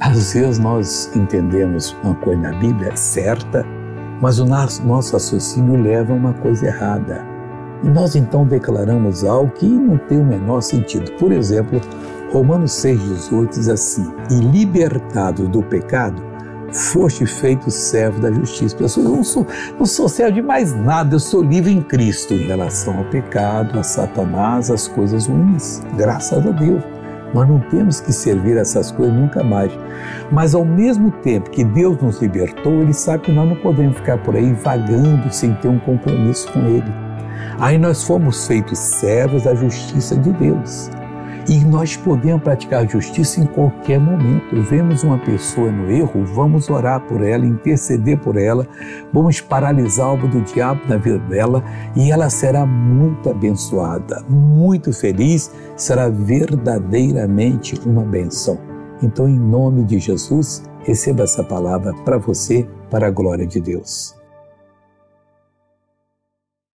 Às vezes nós entendemos uma coisa na Bíblia certa, mas o nosso raciocínio leva a uma coisa errada. E nós então declaramos algo que não tem o menor sentido. Por exemplo, Romanos 6,18 diz assim: E libertado do pecado, foste feito servo da justiça. Eu não sou, não sou servo de mais nada, eu sou livre em Cristo em relação ao pecado, a Satanás, às coisas ruins. Graças a Deus. Nós não temos que servir essas coisas nunca mais. Mas ao mesmo tempo que Deus nos libertou, Ele sabe que nós não podemos ficar por aí vagando sem ter um compromisso com Ele. Aí nós fomos feitos servos da justiça de Deus. E nós podemos praticar justiça em qualquer momento. Vemos uma pessoa no erro, vamos orar por ela, interceder por ela, vamos paralisar o obra do diabo na vida dela e ela será muito abençoada, muito feliz, será verdadeiramente uma benção. Então, em nome de Jesus, receba essa palavra para você, para a glória de Deus.